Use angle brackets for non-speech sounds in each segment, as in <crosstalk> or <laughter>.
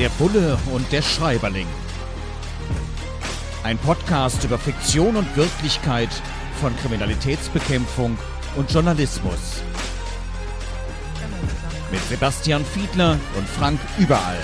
Der Bulle und der Schreiberling. Ein Podcast über Fiktion und Wirklichkeit von Kriminalitätsbekämpfung und Journalismus. Mit Sebastian Fiedler und Frank Überall.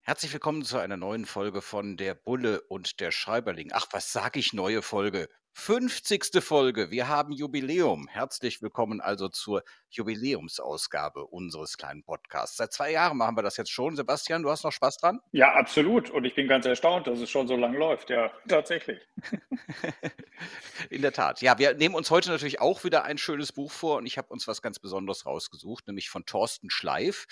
Herzlich willkommen zu einer neuen Folge von Der Bulle und der Schreiberling. Ach, was sag ich neue Folge? 50. Folge. Wir haben Jubiläum. Herzlich willkommen also zur Jubiläumsausgabe unseres kleinen Podcasts. Seit zwei Jahren machen wir das jetzt schon. Sebastian, du hast noch Spaß dran? Ja, absolut. Und ich bin ganz erstaunt, dass es schon so lange läuft. Ja, tatsächlich. <laughs> In der Tat. Ja, wir nehmen uns heute natürlich auch wieder ein schönes Buch vor und ich habe uns was ganz Besonderes rausgesucht, nämlich von Thorsten Schleif.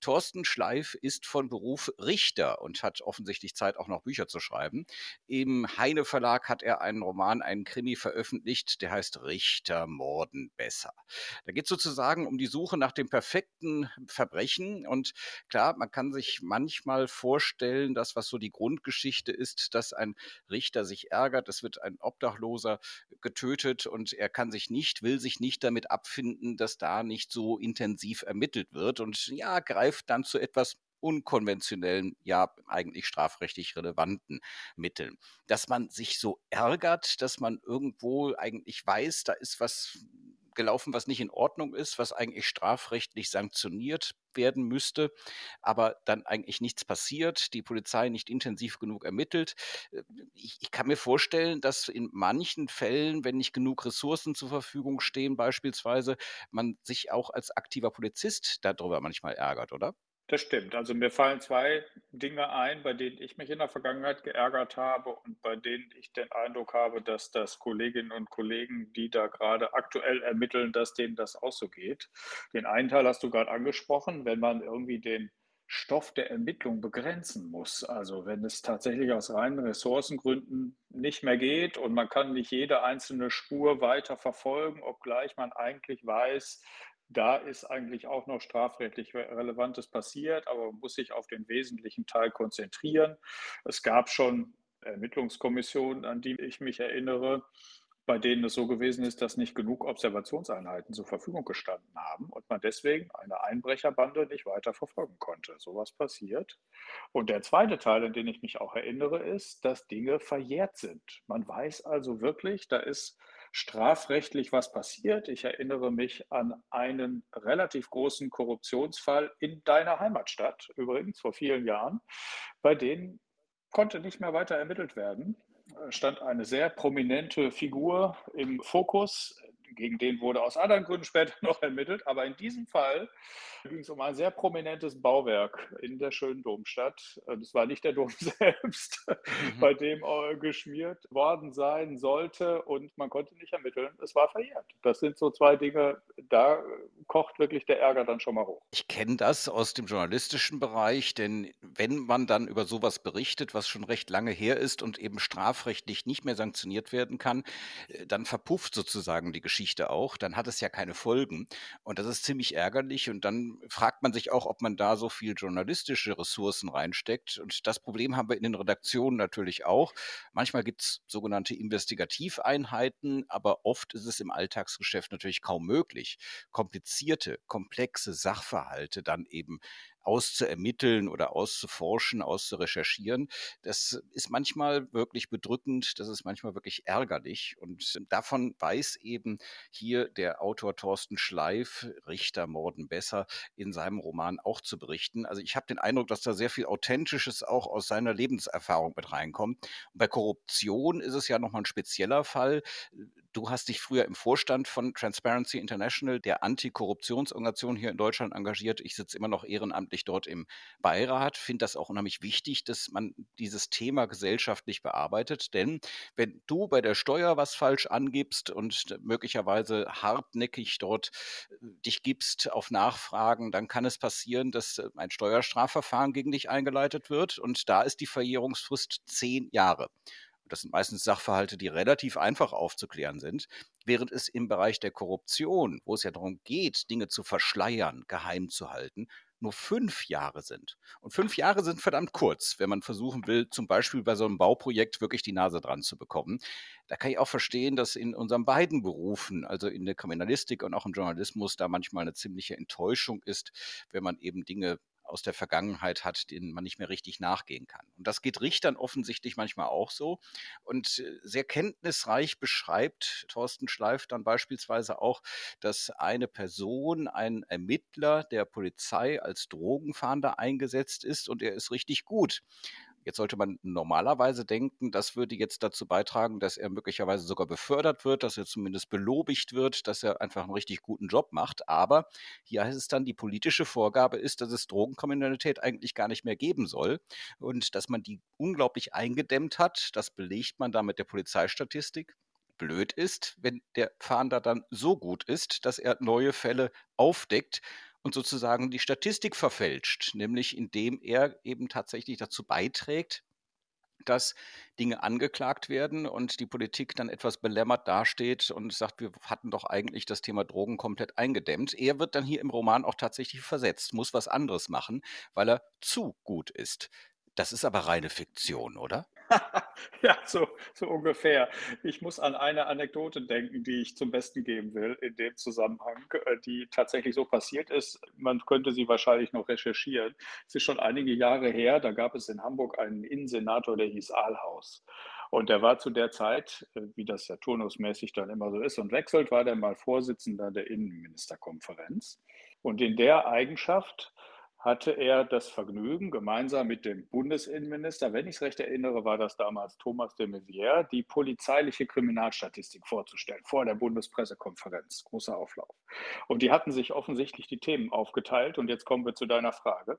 Thorsten Schleif ist von Beruf Richter und hat offensichtlich Zeit, auch noch Bücher zu schreiben. Im Heine Verlag hat er einen Roman, einen Krimi veröffentlicht, der heißt Richter morden besser. Da geht es sozusagen um die Suche nach dem perfekten Verbrechen. Und klar, man kann sich manchmal vorstellen, dass was so die Grundgeschichte ist, dass ein Richter sich ärgert, es wird ein Obdachloser getötet und er kann sich nicht, will sich nicht damit abfinden, dass da nicht so intensiv ermittelt wird und ja, greift dann zu etwas unkonventionellen, ja eigentlich strafrechtlich relevanten Mitteln. Dass man sich so ärgert, dass man irgendwo eigentlich weiß, da ist was gelaufen, was nicht in Ordnung ist, was eigentlich strafrechtlich sanktioniert werden müsste, aber dann eigentlich nichts passiert, die Polizei nicht intensiv genug ermittelt. Äh, ich, ich, kann mir vorstellen, dass in manchen Fällen, wenn nicht genug Ressourcen zur Verfügung stehen, beispielsweise, man sich auch als aktiver Polizist darüber manchmal ärgert, oder? Das stimmt. Also mir fallen zwei Dinge ein, bei denen ich mich in der Vergangenheit geärgert habe und bei denen ich den Eindruck habe, dass das Kolleginnen und Kollegen, die da gerade aktuell ermitteln, dass denen das auch so geht. Den einen Teil hast du gerade angesprochen, wenn man irgendwie den Stoff der Ermittlung begrenzen muss. Also wenn es tatsächlich aus reinen Ressourcengründen nicht mehr geht und man kann nicht jede einzelne Spur weiter verfolgen, obgleich man eigentlich weiß, da ist eigentlich auch noch strafrechtlich Relevantes passiert, aber man muss sich auf den wesentlichen Teil konzentrieren. Es gab schon Ermittlungskommissionen, an die ich mich erinnere, bei denen es so gewesen ist, dass nicht genug Observationseinheiten zur Verfügung gestanden haben und man deswegen eine Einbrecherbande nicht weiter verfolgen konnte. So was passiert. Und der zweite Teil, an den ich mich auch erinnere, ist, dass Dinge verjährt sind. Man weiß also wirklich, da ist strafrechtlich was passiert. Ich erinnere mich an einen relativ großen Korruptionsfall in deiner Heimatstadt, übrigens vor vielen Jahren, bei dem konnte nicht mehr weiter ermittelt werden. Stand eine sehr prominente Figur im Fokus, gegen den wurde aus anderen Gründen später <laughs> noch ermittelt. Aber in diesem Fall ging es um ein sehr prominentes Bauwerk in der schönen Domstadt. Das war nicht der Dom <laughs> selbst, mhm. bei dem äh, geschmiert worden sein sollte und man konnte nicht ermitteln. Es war verjährt. Das sind so zwei Dinge, da kocht wirklich der Ärger dann schon mal hoch. Ich kenne das aus dem journalistischen Bereich, denn wenn man dann über sowas berichtet, was schon recht lange her ist und eben strafrechtlich nicht mehr sanktioniert werden kann, äh, dann verpufft sozusagen die Geschichte Geschichte auch, dann hat es ja keine Folgen. Und das ist ziemlich ärgerlich. Und dann fragt man sich auch, ob man da so viel journalistische Ressourcen reinsteckt. Und das Problem haben wir in den Redaktionen natürlich auch. Manchmal gibt es sogenannte Investigativeinheiten, aber oft ist es im Alltagsgeschäft natürlich kaum möglich, komplizierte, komplexe Sachverhalte dann eben auszuermitteln oder auszuforschen, auszurecherchieren. Das ist manchmal wirklich bedrückend, das ist manchmal wirklich ärgerlich. Und davon weiß eben hier der Autor Thorsten Schleif, Richter Morden besser, in seinem Roman auch zu berichten. Also ich habe den Eindruck, dass da sehr viel Authentisches auch aus seiner Lebenserfahrung mit reinkommt. Und bei Korruption ist es ja nochmal ein spezieller Fall. Du hast dich früher im Vorstand von Transparency International, der Antikorruptionsorganisation hier in Deutschland, engagiert. Ich sitze immer noch ehrenamtlich dort im Beirat, finde das auch unheimlich wichtig, dass man dieses Thema gesellschaftlich bearbeitet. Denn wenn du bei der Steuer was falsch angibst und möglicherweise hartnäckig dort äh, dich gibst auf Nachfragen, dann kann es passieren, dass äh, ein Steuerstrafverfahren gegen dich eingeleitet wird. Und da ist die Verjährungsfrist zehn Jahre. Das sind meistens Sachverhalte, die relativ einfach aufzuklären sind, während es im Bereich der Korruption, wo es ja darum geht, Dinge zu verschleiern, geheim zu halten, nur fünf Jahre sind. Und fünf Jahre sind verdammt kurz, wenn man versuchen will, zum Beispiel bei so einem Bauprojekt wirklich die Nase dran zu bekommen. Da kann ich auch verstehen, dass in unseren beiden Berufen, also in der Kriminalistik und auch im Journalismus, da manchmal eine ziemliche Enttäuschung ist, wenn man eben Dinge aus der Vergangenheit hat, denen man nicht mehr richtig nachgehen kann. Und das geht Richtern offensichtlich manchmal auch so. Und äh, sehr kenntnisreich beschreibt Thorsten Schleif dann beispielsweise auch, dass eine Person, ein Ermittler der Polizei als Drogenfahnder eingesetzt ist und er ist richtig gut. Jetzt sollte man normalerweise denken, das würde jetzt dazu beitragen, dass er möglicherweise sogar befördert wird, dass er zumindest belobigt wird, dass er einfach einen richtig guten Job macht. Aber hier heißt es dann, die politische Vorgabe ist, dass es Drogenkriminalität eigentlich gar nicht mehr geben soll und dass man die unglaublich eingedämmt hat. Das belegt man da mit der Polizeistatistik blöd ist, wenn der Fahnder dann so gut ist, dass er neue Fälle aufdeckt und sozusagen die Statistik verfälscht, nämlich indem er eben tatsächlich dazu beiträgt, dass Dinge angeklagt werden und die Politik dann etwas belämmert dasteht und sagt, wir hatten doch eigentlich das Thema Drogen komplett eingedämmt. Er wird dann hier im Roman auch tatsächlich versetzt, muss was anderes machen, weil er zu gut ist. Das ist aber reine Fiktion, oder? <laughs> Ja, so so ungefähr. Ich muss an eine Anekdote denken, die ich zum Besten geben will in dem Zusammenhang, äh, die tatsächlich so passiert ist. Man könnte sie wahrscheinlich noch recherchieren. Es ist schon einige Jahre her, da gab es in Hamburg einen Innensenator, der hieß Ahlhaus. Und der war zu der Zeit, äh, wie das ja turnusmäßig dann immer so ist und wechselt, war der mal Vorsitzender der Innenministerkonferenz. Und in der Eigenschaft hatte er das Vergnügen, gemeinsam mit dem Bundesinnenminister, wenn ich es recht erinnere, war das damals Thomas de Maizière, die polizeiliche Kriminalstatistik vorzustellen vor der Bundespressekonferenz. Großer Auflauf. Und die hatten sich offensichtlich die Themen aufgeteilt. Und jetzt kommen wir zu deiner Frage.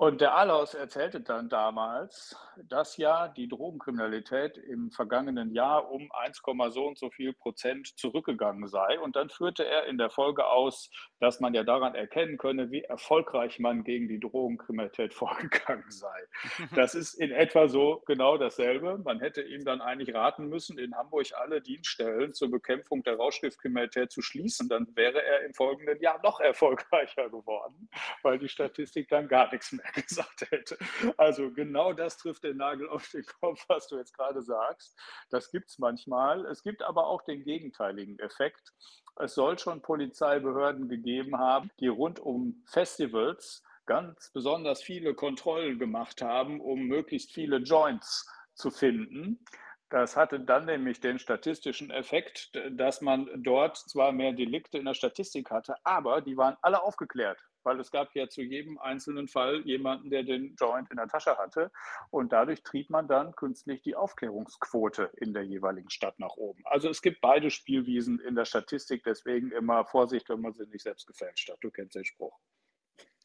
Und der Alaus erzählte dann damals, dass ja die Drogenkriminalität im vergangenen Jahr um 1, so und so viel Prozent zurückgegangen sei. Und dann führte er in der Folge aus, dass man ja daran erkennen könne, wie erfolgreich man gegen die Drogenkriminalität <laughs> vorgegangen sei. <laughs> Das ist in etwa so genau dasselbe. Man hätte ihm dann eigentlich raten müssen, in Hamburg alle Dienststellen zur Bekämpfung der Rauschgiftkriminalität zu schließen. Dann wäre er im folgenden Jahr noch erfolgreicher geworden, weil die Statistik dann gar nichts mehr <laughs> gesagt hätte. Also genau das trifft den Nagel auf den Kopf, was du jetzt gerade sagst. Das gibt es manchmal. Es gibt aber auch den gegenteiligen Effekt. Es soll schon Polizeibehörden gegeben haben, die rund um Festivals ganz besonders viele Kontrollen gemacht haben, um möglichst viele Joints zu finden. Das hatte dann nämlich den statistischen Effekt, dass man dort zwar mehr Delikte in der Statistik hatte, aber die waren alle aufgeklärt weil es gab ja zu jedem einzelnen Fall jemanden, der den Joint in der Tasche hatte. Und dadurch trieb man dann künstlich die Aufklärungsquote in der jeweiligen Stadt nach oben. Also es gibt beide Spielwiesen in der Statistik, deswegen immer Vorsicht, wenn man sie nicht selbst gefälscht hat. Du kennst den Spruch.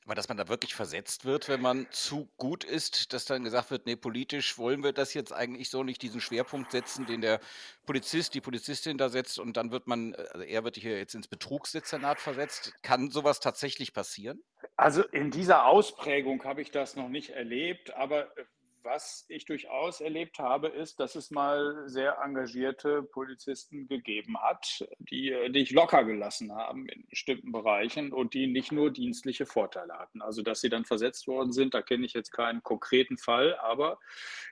Aber dass man da wirklich versetzt wird, wenn man zu gut ist, dass dann gesagt wird, nee, politisch wollen wir das jetzt eigentlich so nicht, diesen Schwerpunkt setzen, den der Polizist, die Polizistin da setzt und dann wird man, also er wird hier jetzt ins Betrugsdezernat versetzt. Kann sowas tatsächlich passieren? Also in dieser Ausprägung habe ich das noch nicht erlebt, aber was ich durchaus erlebt habe, ist, dass es mal sehr engagierte Polizisten gegeben hat, die dich locker gelassen haben in bestimmten Bereichen und die nicht nur dienstliche Vorteile hatten. Also, dass sie dann versetzt worden sind, da kenne ich jetzt keinen konkreten Fall, aber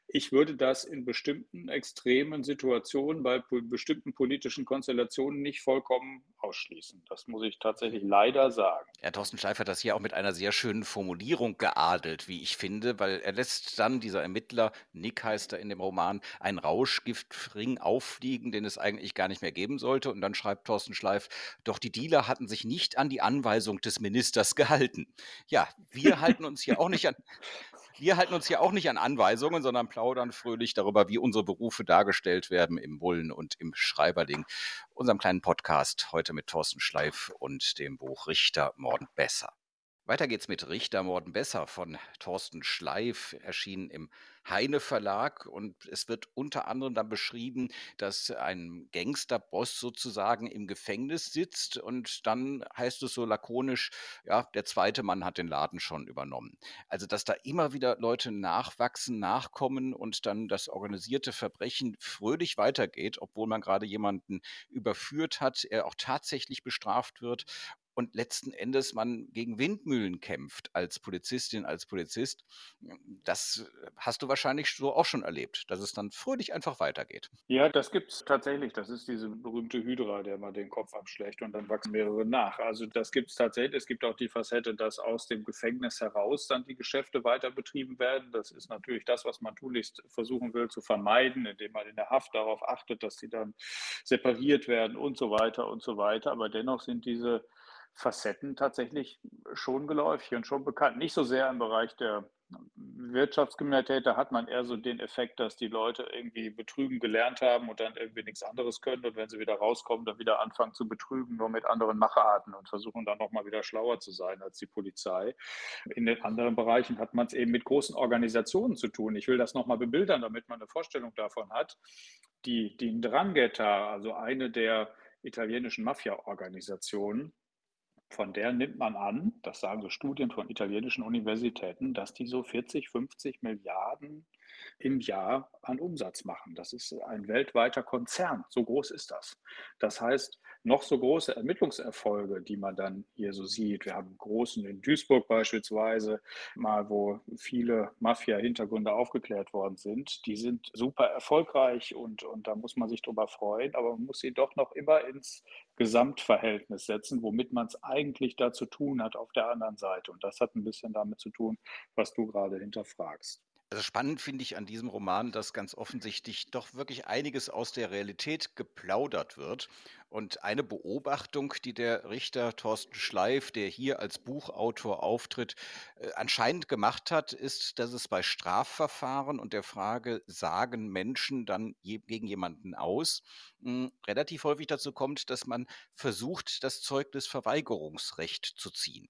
ich würde das in bestimmten extremen Situationen, bei bestimmten politischen Konstellationen nicht vollkommen ausschließen. Das muss ich tatsächlich leider sagen. Ja, Thorsten Schleifer hat das hier auch mit einer sehr schönen Formulierung geadelt, wie ich finde, weil er lässt dann dieser Ermittler, Nick heißt er in dem Roman, einen Rauschgiftring auffliegen, den es eigentlich gar nicht mehr geben sollte. Und dann schreibt Thorsten Schleif, doch die Dealer hatten sich nicht an die Anweisung des Ministers gehalten. Ja, wir <laughs> halten uns hier auch nicht an. Wir halten uns hier auch nicht an Anweisungen, sondern plaudern fröhlich darüber, wie unsere Berufe dargestellt werden im Bullen und im Schreiberling. Unserem kleinen Podcast heute mit Thorsten Schleif und dem Buch Richter Morden besser. Weiter geht's mit Richter Morden besser von Thorsten Schleif, erschienen im Heine Verlag. Und es wird unter anderem dann beschrieben, dass ein Gangsterboss sozusagen im Gefängnis sitzt. Und dann heißt es so lakonisch, ja, der zweite Mann hat den Laden schon übernommen. Also, dass da immer wieder Leute nachwachsen, nachkommen und dann das organisierte Verbrechen fröhlich weitergeht, obwohl man gerade jemanden überführt hat, er auch tatsächlich bestraft wird und letzten Endes man gegen Windmühlen kämpft als Polizistin, als Polizist. Das hast du wahrscheinlich so auch schon erlebt, dass es dann fröhlich einfach weitergeht. Ja, das gibt es tatsächlich. Das ist diese berühmte Hydra, der mal den Kopf abschlägt und dann wachsen mehrere nach. Also das gibt es tatsächlich. Es gibt auch die Facette, dass aus dem Gefängnis heraus dann die Geschäfte weiter betrieben werden. Das ist natürlich das, was man tunlichst versuchen will zu vermeiden, indem man in der Haft darauf achtet, dass sie dann separiert werden und so weiter und so weiter. Aber dennoch sind diese Facetten tatsächlich schon geläufig und schon bekannt. Nicht so sehr im Bereich der Wirtschaftskriminalität, da hat man eher so den Effekt, dass die Leute irgendwie betrügen gelernt haben und dann irgendwie nichts anderes können und wenn sie wieder rauskommen, dann wieder anfangen zu betrügen, nur mit anderen Macharten und versuchen dann nochmal wieder schlauer zu sein als die Polizei. In den anderen Bereichen hat man es eben mit großen Organisationen zu tun. Ich will das nochmal bebildern, damit man eine Vorstellung davon hat. Die, die Ndrangheta, also eine der italienischen Mafia-Organisationen, von der nimmt man an, das sagen so Studien von italienischen Universitäten, dass die so 40, 50 Milliarden im Jahr an Umsatz machen. Das ist ein weltweiter Konzern. So groß ist das. Das heißt, noch so große Ermittlungserfolge, die man dann hier so sieht. Wir haben großen in Duisburg beispielsweise, mal wo viele Mafia-Hintergründe aufgeklärt worden sind. Die sind super erfolgreich und, und da muss man sich drüber freuen, aber man muss sie doch noch immer ins Gesamtverhältnis setzen, womit man es eigentlich da zu tun hat auf der anderen Seite. Und das hat ein bisschen damit zu tun, was du gerade hinterfragst. Also spannend finde ich an diesem Roman, dass ganz offensichtlich doch wirklich einiges aus der Realität geplaudert wird. Und eine Beobachtung, die der Richter Thorsten Schleif, der hier als Buchautor auftritt, äh, anscheinend gemacht hat, ist, dass es bei Strafverfahren und der Frage, sagen Menschen dann gegen jemanden aus, hm, relativ häufig dazu kommt, dass man versucht, das Zeugnisverweigerungsrecht zu ziehen.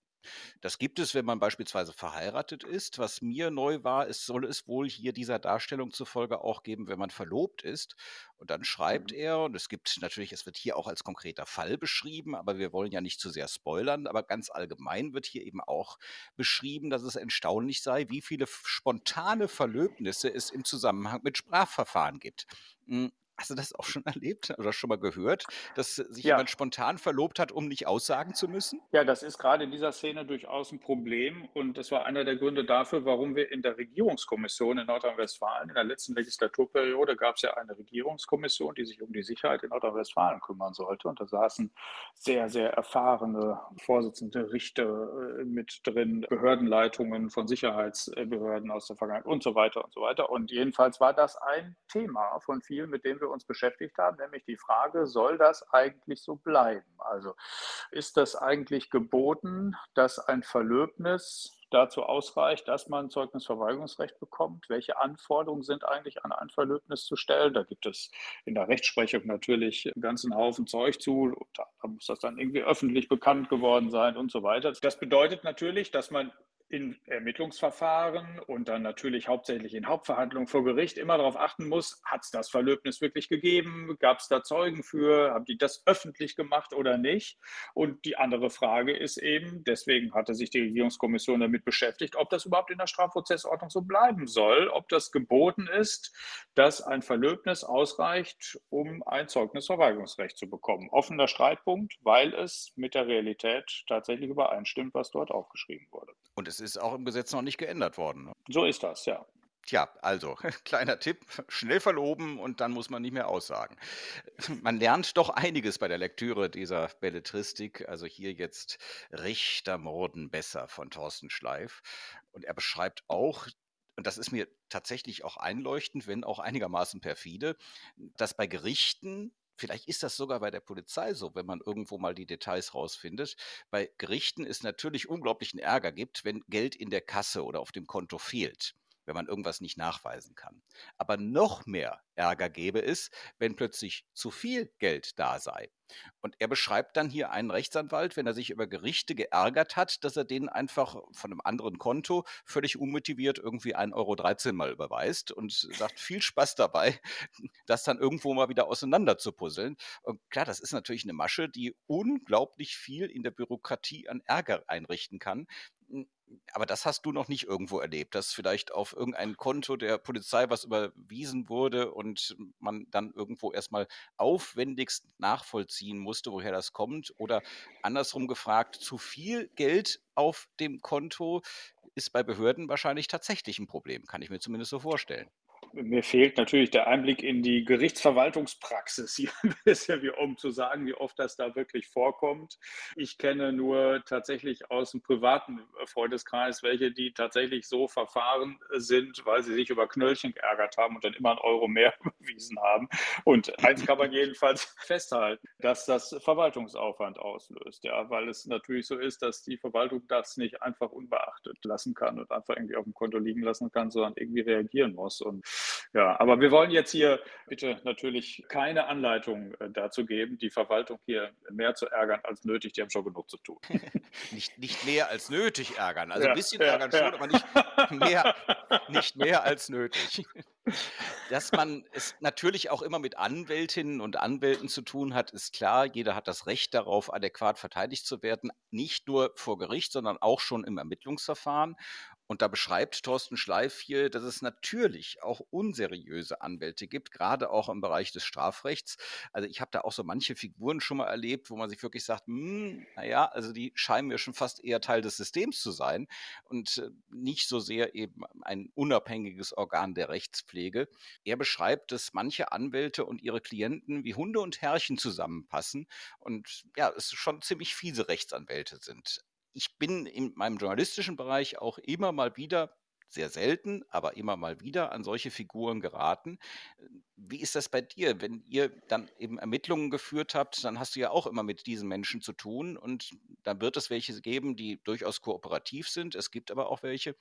Das gibt es, wenn man beispielsweise verheiratet ist. Was mir neu war, es soll es wohl hier dieser Darstellung zufolge auch geben, wenn man verlobt ist. Und dann schreibt mhm. er, und es gibt natürlich, es wird hier auch als konkreter Fall beschrieben, aber wir wollen ja nicht zu sehr spoilern, aber ganz allgemein wird hier eben auch beschrieben, dass es erstaunlich sei, wie viele spontane Verlöbnisse es im Zusammenhang mit Sprachverfahren gibt. Hm, Hast du das auch schon erlebt oder schon mal gehört, dass sich ja. jemand spontan verlobt hat, um nicht aussagen zu müssen? Ja, das ist gerade in dieser Szene durchaus ein Problem. Und das war einer der Gründe dafür, warum wir in der Regierungskommission in Nordrhein-Westfalen, in der letzten Legislaturperiode, gab es ja eine Regierungskommission, die sich um die Sicherheit in Nordrhein-Westfalen kümmern sollte. Und da saßen sehr, sehr erfahrene Vorsitzende Richter äh, mit drin, Behördenleitungen von Sicherheitsbehörden aus der Vergangenheit und so weiter und so weiter. Und jedenfalls war das ein Thema von vielen, mit dem wir uns beschäftigt haben, nämlich die Frage, soll das eigentlich so bleiben? Also ist das eigentlich geboten, dass ein Verlöbnis dazu ausreicht, dass man Zeugnisverweigerungsrecht bekommt? Welche Anforderungen sind eigentlich an ein Verlöbnis zu stellen? Da gibt es in der Rechtsprechung natürlich einen ganzen Haufen Zeug zu. Da muss das dann irgendwie öffentlich bekannt geworden sein und so weiter. Das bedeutet natürlich, dass man in Ermittlungsverfahren und dann natürlich hauptsächlich in Hauptverhandlungen vor Gericht immer darauf achten muss, hat es das Verlöbnis wirklich gegeben? Gab es da Zeugen für? Haben die das öffentlich gemacht oder nicht? Und die andere Frage ist eben, deswegen hatte sich die Regierungskommission damit beschäftigt, ob das überhaupt in der Strafprozessordnung so bleiben soll, ob das geboten ist, dass ein Verlöbnis ausreicht, um ein Zeugnisverweigerungsrecht zu bekommen. Offener Streitpunkt, weil es mit der Realität tatsächlich übereinstimmt, was dort aufgeschrieben wurde. Und es ist auch im Gesetz noch nicht geändert worden. Ne? So ist das, ja. Tja, also, <laughs> kleiner Tipp, schnell verloben und dann muss man nicht mehr aussagen. Man lernt doch einiges bei der Lektüre dieser Belletristik, also hier jetzt Richter morden besser von Thorsten Schleif. Und er beschreibt auch, und das ist mir tatsächlich auch einleuchtend, wenn auch einigermaßen perfide, dass bei Gerichten Vielleicht ist das sogar bei der Polizei so, wenn man irgendwo mal die Details rausfindet. Bei Gerichten es natürlich unglaublichen Ärger gibt, wenn Geld in der Kasse oder auf dem Konto fehlt wenn man irgendwas nicht nachweisen kann. Aber noch mehr Ärger gäbe es, wenn plötzlich zu viel Geld da sei. Und er beschreibt dann hier einen Rechtsanwalt, wenn er sich über Gerichte geärgert hat, dass er denen einfach von einem anderen Konto völlig unmotiviert irgendwie 1,13 Euro mal überweist und sagt, viel Spaß dabei, <laughs> das dann irgendwo mal wieder auseinander zu puzzeln. Und klar, das ist natürlich eine Masche, die unglaublich viel in der Bürokratie an Ärger einrichten kann aber das hast du noch nicht irgendwo erlebt, dass vielleicht auf irgendein Konto der Polizei was überwiesen wurde und man dann irgendwo erstmal aufwendigst nachvollziehen musste, woher das kommt? Oder andersrum gefragt, zu viel Geld auf dem Konto ist bei Behörden wahrscheinlich tatsächlich ein Problem, kann ich mir zumindest so vorstellen mir fehlt natürlich der Einblick in die Gerichtsverwaltungspraxis hier ein bisschen, wie, um zu sagen, wie oft das da wirklich vorkommt. Ich kenne nur tatsächlich aus dem privaten Freundeskreis welche, die tatsächlich so verfahren sind, weil sie sich über Knöllchen geärgert haben und dann immer einen Euro mehr <laughs> überwiesen haben. Und eins kann man jedenfalls <laughs> festhalten, dass das Verwaltungsaufwand auslöst, ja, weil es natürlich so ist, dass die Verwaltung das nicht einfach unbeachtet lassen kann und einfach irgendwie auf dem Konto liegen lassen kann, sondern irgendwie reagieren muss. Und ja, aber wir wollen jetzt hier bitte natürlich keine Anleitung äh, dazu geben, die Verwaltung hier mehr zu ärgern als nötig. Die haben schon genug zu tun. <laughs> nicht, nicht mehr als nötig ärgern. Also ja, ein bisschen ja, ärgern ja. schon, aber nicht mehr, <laughs> nicht mehr als nötig. Dass man es natürlich auch immer mit Anwältinnen und Anwälten zu tun hat, ist klar. Jeder hat das Recht darauf, adäquat verteidigt zu werden. Nicht nur vor Gericht, sondern auch schon im Ermittlungsverfahren. Und da beschreibt Thorsten Schleif hier, dass es natürlich auch unseriöse Anwälte gibt, gerade auch im Bereich des Strafrechts. Also ich habe da auch so manche Figuren schon mal erlebt, wo man sich wirklich sagt, hm, naja, also die scheinen mir schon fast eher Teil des Systems zu sein und äh, nicht so sehr eben ein unabhängiges Organ der Rechtspflege. Er beschreibt, dass manche Anwälte und ihre Klienten wie Hunde und Herrchen zusammenpassen und ja, es schon ziemlich fiese Rechtsanwälte sind. Ich bin in meinem journalistischen Bereich auch immer mal wieder sehr selten, aber immer mal wieder an solche Figuren geraten. Wie ist das bei dir? Wenn ihr dann eben Ermittlungen geführt habt, dann hast du ja auch immer mit diesen Menschen zu tun und dann wird es welche geben, die durchaus kooperativ sind. Es gibt aber auch welche,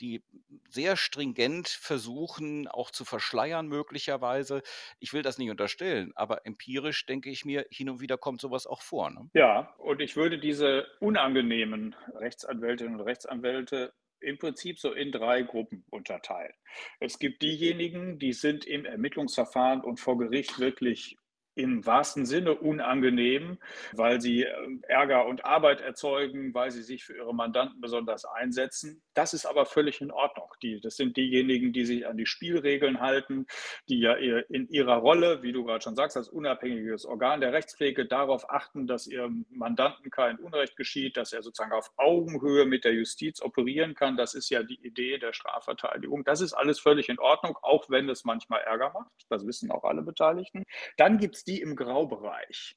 die sehr stringent versuchen, auch zu verschleiern möglicherweise. Ich will das nicht unterstellen, aber empirisch denke ich mir, hin und wieder kommt sowas auch vor. Ne? Ja, und ich würde diese unangenehmen Rechtsanwältinnen und Rechtsanwälte im Prinzip so in drei Gruppen unterteilen. Es gibt diejenigen, die sind im Ermittlungsverfahren und vor Gericht wirklich im wahrsten Sinne unangenehm, weil sie ähm, Ärger und Arbeit erzeugen, weil sie sich für ihre Mandanten besonders einsetzen. Das ist aber völlig in Ordnung. Die, das sind diejenigen, die sich an die Spielregeln halten, die ja in ihrer Rolle, wie du gerade schon sagst, als unabhängiges Organ der Rechtspflege darauf achten, dass ihrem Mandanten kein Unrecht geschieht, dass er sozusagen auf Augenhöhe mit der Justiz operieren kann. Das ist ja die Idee der Strafverteidigung. Das ist alles völlig in Ordnung, auch wenn es manchmal Ärger macht. Das wissen auch alle Beteiligten. Dann gibt es die im Graubereich,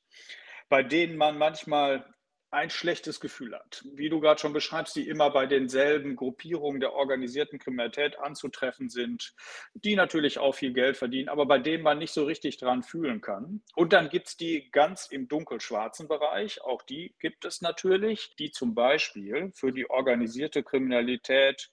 bei denen man manchmal ein schlechtes Gefühl hat. Wie du gerade schon beschreibst, die immer bei denselben Gruppierungen der organisierten Kriminalität anzutreffen sind, die natürlich auch viel Geld verdienen, aber bei denen man nicht so richtig dran fühlen kann. Und dann gibt es die ganz im dunkelschwarzen Bereich, auch die gibt es natürlich, die zum Beispiel für die organisierte Kriminalität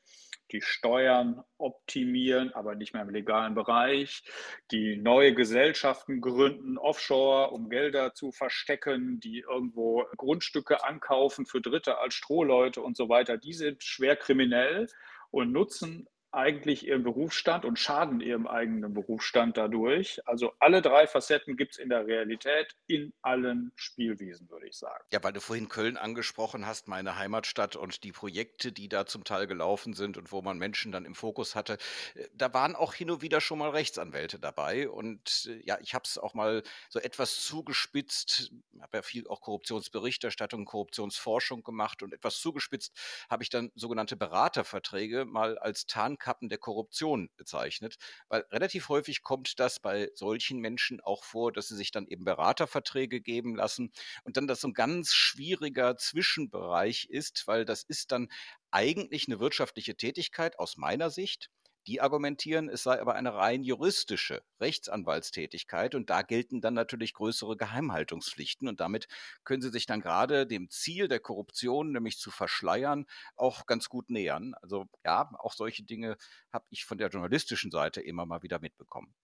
die Steuern optimieren, aber nicht mehr im legalen Bereich, die neue Gesellschaften gründen offshore, um Gelder zu verstecken, die irgendwo Grundstücke ankaufen für Dritte als Strohleute und so weiter, die sind schwer kriminell und nutzen eigentlich ihren Berufsstand und schaden ihrem eigenen Berufsstand dadurch. Also alle drei Facetten gibt es in der Realität in allen Spielwiesen, würde ich sagen. Ja, weil du vorhin Köln angesprochen hast, meine Heimatstadt und die Projekte, die da zum Teil gelaufen sind und wo man Menschen dann im Fokus hatte, äh, da waren auch hin und wieder schon mal Rechtsanwälte dabei. Und äh, ja, ich habe es auch mal so etwas zugespitzt, habe ja viel auch Korruptionsberichterstattung, Korruptionsforschung gemacht und etwas zugespitzt habe ich dann sogenannte Beraterverträge mal als Tarn Tarnkappen der Korruption bezeichnet, weil relativ häufig kommt das bei solchen Menschen auch vor, dass sie sich dann eben Beraterverträge geben lassen und dann das so ein ganz schwieriger Zwischenbereich ist, weil das ist dann eigentlich eine wirtschaftliche Tätigkeit aus meiner Sicht die argumentieren, es sei aber eine rein juristische Rechtsanwaltstätigkeit und da gelten dann natürlich größere Geheimhaltungspflichten und damit können sie sich dann gerade dem Ziel der Korruption, nämlich zu verschleiern, auch ganz gut nähern. Also ja, auch solche Dinge habe ich von der journalistischen Seite immer mal wieder mitbekommen.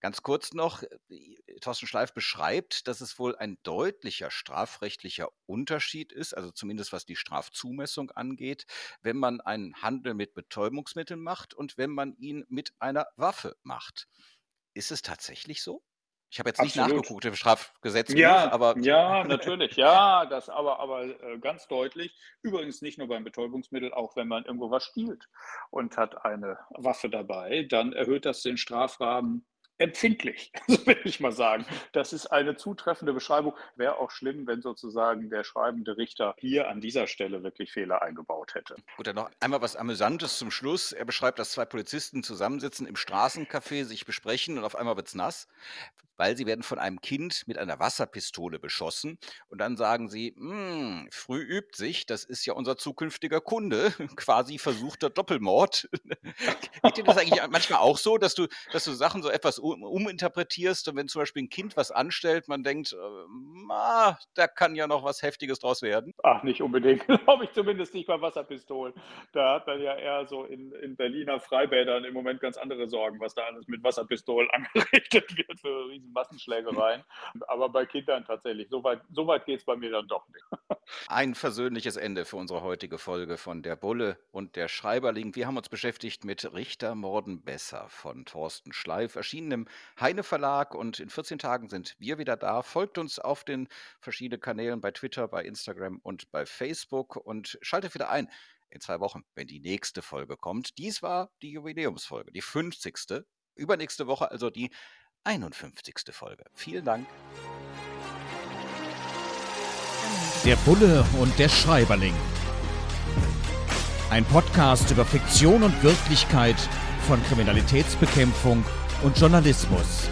Ganz kurz noch, äh, Thorsten Schleif beschreibt, dass es wohl ein deutlicher strafrechtlicher Unterschied ist, also zumindest was die Strafzumessung angeht, wenn man einen Handel mit Betäubungsmitteln macht und wenn man ihn mit einer Waffe macht. Ist es tatsächlich so? Ich habe jetzt nicht Absolut. nachgeguckt im Strafgesetz, ja, aber ja, natürlich, ja, das aber aber äh, ganz deutlich. Übrigens nicht nur beim Betäubungsmittel, auch wenn man irgendwo was stiehlt und hat eine Waffe dabei, dann erhöht das den Strafrahmen empfindlich, <laughs> will ich mal sagen. Das ist eine zutreffende Beschreibung. Wäre auch schlimm, wenn sozusagen der schreibende Richter hier an dieser Stelle wirklich Fehler eingebaut hätte. Gut, dann noch einmal was Amüsantes zum Schluss. Er beschreibt, dass zwei Polizisten zusammensitzen im Straßencafé, sich besprechen und auf einmal wird es nass weil sie werden von einem Kind mit einer Wasserpistole beschossen. Und dann sagen sie, hm, früh übt sich, das ist ja unser zukünftiger Kunde, <laughs> quasi versuchter Doppelmord. <laughs> Geht dir das eigentlich manchmal auch so, dass du, dass du Sachen so etwas uminterpretierst und wenn zum Beispiel ein Kind was anstellt, man denkt, äh, ah, da kann ja noch was Heftiges draus werden? Ach, nicht unbedingt, <laughs> glaube ich zumindest nicht bei Wasserpistolen. Da hat man ja eher so in, in Berliner Freibädern im Moment ganz andere Sorgen, was da alles mit Wasserpistolen <laughs> angerichtet wird für riesen Massenschlägereien. Aber bei Kindern tatsächlich, so weit, so weit geht es bei mir dann doch nicht. <laughs> Ein versöhnliches Ende für unsere heutige Folge von Der Bulle und der Schreiberling. Wir haben uns beschäftigt mit Richter Morden besser von Thorsten Schleif, erschienen im Heine Verlag und in 14 Tagen sind wir wieder da. Folgt uns auf den verschiedenen Kanälen bei Twitter, bei Instagram und bei Facebook und schaltet wieder ein in zwei Wochen, wenn die nächste Folge kommt. Dies war die Jubiläumsfolge, die 50. Übernächste Woche also die 51. Folge. Vielen Dank. Der Bulle und der Schreiberling. Ein Podcast über Fiktion und Wirklichkeit von Kriminalitätsbekämpfung und Journalismus.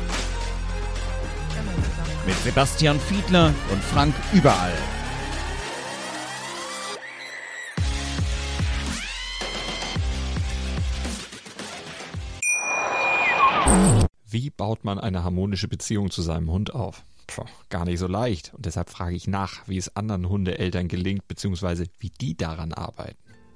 Mit Sebastian Fiedler und Frank Überall. Wie baut man eine harmonische Beziehung zu seinem Hund auf? Puh, gar nicht so leicht. Und deshalb frage ich nach, wie es anderen Hundeeltern gelingt, beziehungsweise wie die daran arbeiten.